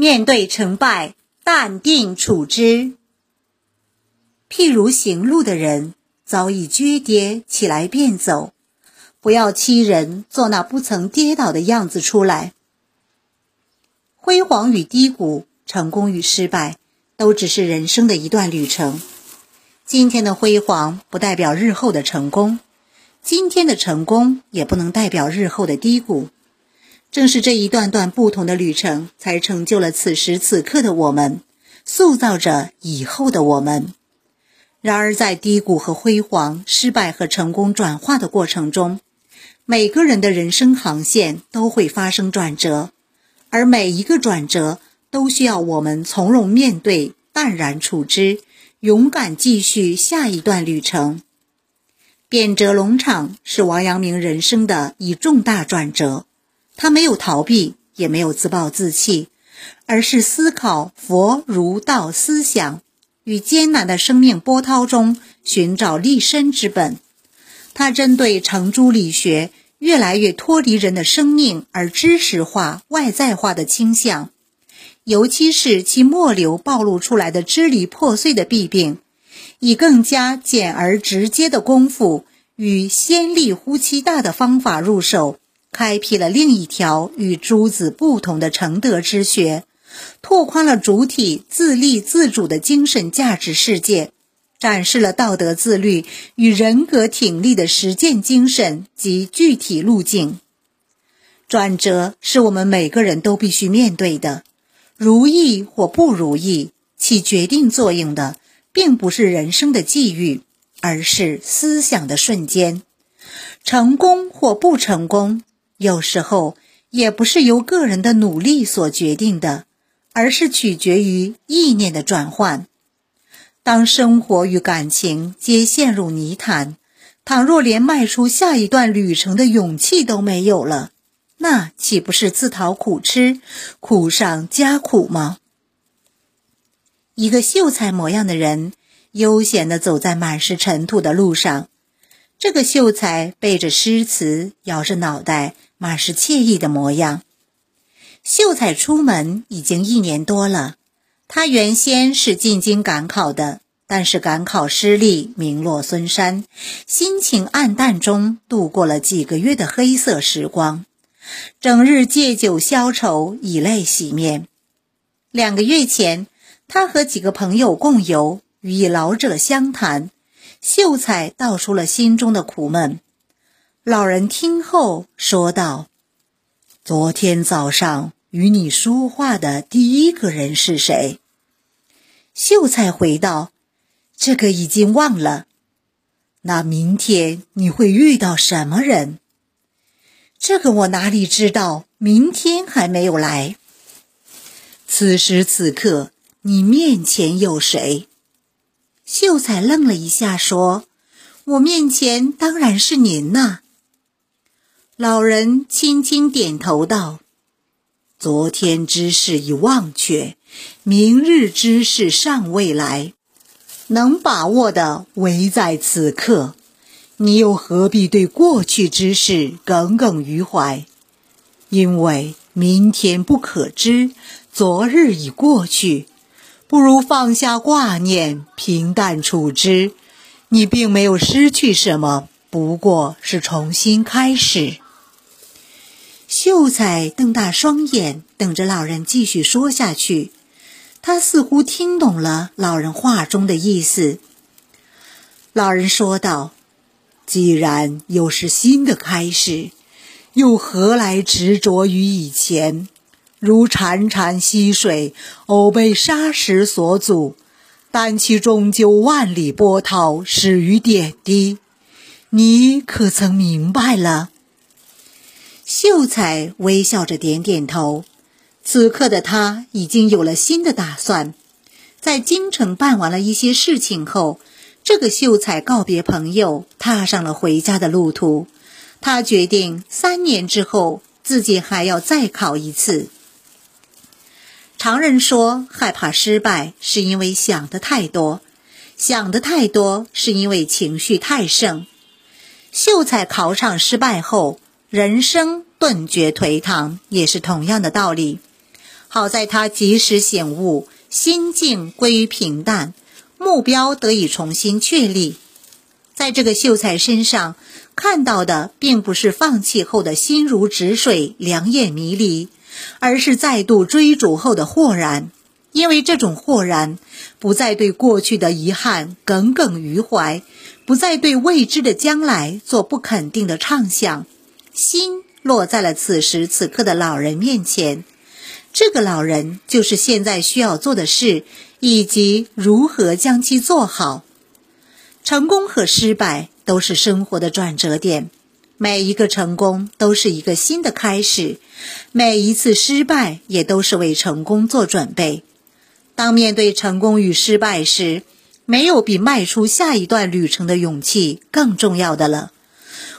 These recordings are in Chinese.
面对成败，淡定处之。譬如行路的人早已撅跌起来便走，不要欺人做那不曾跌倒的样子出来。辉煌与低谷，成功与失败，都只是人生的一段旅程。今天的辉煌不代表日后的成功，今天的成功也不能代表日后的低谷。正是这一段段不同的旅程，才成就了此时此刻的我们，塑造着以后的我们。然而，在低谷和辉煌、失败和成功转化的过程中，每个人的人生航线都会发生转折，而每一个转折都需要我们从容面对、淡然处之。勇敢继续下一段旅程。贬谪龙场是王阳明人生的一重大转折。他没有逃避，也没有自暴自弃，而是思考佛、儒、道思想，与艰难的生命波涛中寻找立身之本。他针对程朱理学越来越脱离人的生命而知识化、外在化的倾向。尤其是其末流暴露出来的支离破碎的弊病，以更加简而直接的功夫与先例乎其大的方法入手，开辟了另一条与诸子不同的成德之学，拓宽了主体自立自主的精神价值世界，展示了道德自律与人格挺立的实践精神及具体路径。转折是我们每个人都必须面对的。如意或不如意，起决定作用的并不是人生的际遇，而是思想的瞬间。成功或不成功，有时候也不是由个人的努力所决定的，而是取决于意念的转换。当生活与感情皆陷入泥潭，倘若连迈出下一段旅程的勇气都没有了。那岂不是自讨苦吃，苦上加苦吗？一个秀才模样的人，悠闲地走在满是尘土的路上。这个秀才背着诗词，摇着脑袋，满是惬意的模样。秀才出门已经一年多了，他原先是进京赶考的，但是赶考失利，名落孙山，心情暗淡中度过了几个月的黑色时光。整日借酒消愁，以泪洗面。两个月前，他和几个朋友共游，与老者相谈，秀才道出了心中的苦闷。老人听后说道：“昨天早上与你说话的第一个人是谁？”秀才回道：“这个已经忘了。那明天你会遇到什么人？”这个我哪里知道？明天还没有来。此时此刻，你面前有谁？秀才愣了一下，说：“我面前当然是您呐。”老人轻轻点头道：“昨天之事已忘却，明日之事尚未来，能把握的唯在此刻。”你又何必对过去之事耿耿于怀？因为明天不可知，昨日已过去，不如放下挂念，平淡处之。你并没有失去什么，不过是重新开始。秀才瞪大双眼，等着老人继续说下去。他似乎听懂了老人话中的意思。老人说道。既然又是新的开始，又何来执着于以前？如潺潺溪水，偶被沙石所阻，但其终究万里波涛始于点滴。你可曾明白了？秀才微笑着点点头。此刻的他已经有了新的打算，在京城办完了一些事情后。这个秀才告别朋友，踏上了回家的路途。他决定三年之后，自己还要再考一次。常人说，害怕失败是因为想的太多，想的太多是因为情绪太盛。秀才考场失败后，人生顿觉颓唐，也是同样的道理。好在他及时醒悟，心境归于平淡，目标得以重新确立。在这个秀才身上看到的，并不是放弃后的心如止水、两眼迷离，而是再度追逐后的豁然。因为这种豁然，不再对过去的遗憾耿耿于怀，不再对未知的将来做不肯定的畅想，心落在了此时此刻的老人面前。这个老人就是现在需要做的事，以及如何将其做好。成功和失败都是生活的转折点，每一个成功都是一个新的开始，每一次失败也都是为成功做准备。当面对成功与失败时，没有比迈出下一段旅程的勇气更重要的了。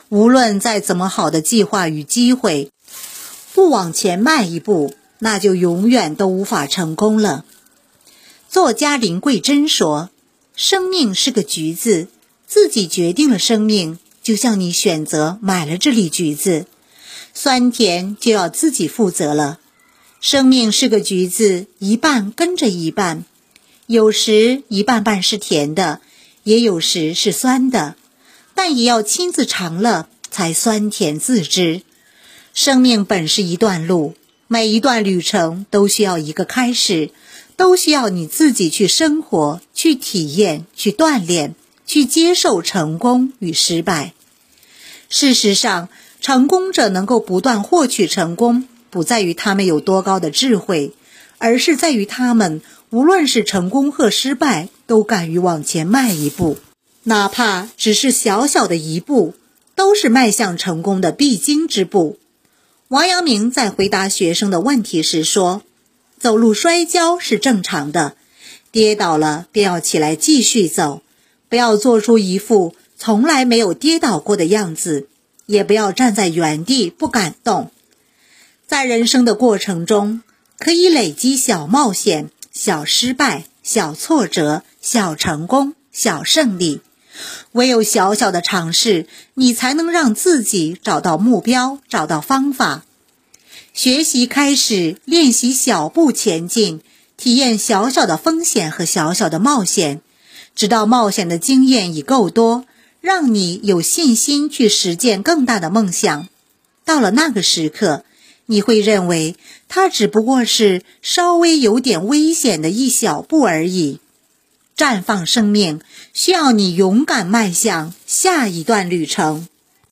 无论再怎么好的计划与机会，不往前迈一步，那就永远都无法成功了。作家林桂珍说。生命是个橘子，自己决定了生命，就像你选择买了这粒橘子，酸甜就要自己负责了。生命是个橘子，一半跟着一半，有时一半半是甜的，也有时是酸的，但也要亲自尝了才酸甜自知。生命本是一段路，每一段旅程都需要一个开始。都需要你自己去生活、去体验、去锻炼、去接受成功与失败。事实上，成功者能够不断获取成功，不在于他们有多高的智慧，而是在于他们无论是成功或失败，都敢于往前迈一步，哪怕只是小小的一步，都是迈向成功的必经之步。王阳明在回答学生的问题时说。走路摔跤是正常的，跌倒了便要起来继续走，不要做出一副从来没有跌倒过的样子，也不要站在原地不敢动。在人生的过程中，可以累积小冒险、小失败、小挫折、小成功、小胜利。唯有小小的尝试，你才能让自己找到目标，找到方法。学习开始，练习小步前进，体验小小的风险和小小的冒险，直到冒险的经验已够多，让你有信心去实践更大的梦想。到了那个时刻，你会认为它只不过是稍微有点危险的一小步而已。绽放生命，需要你勇敢迈向下一段旅程。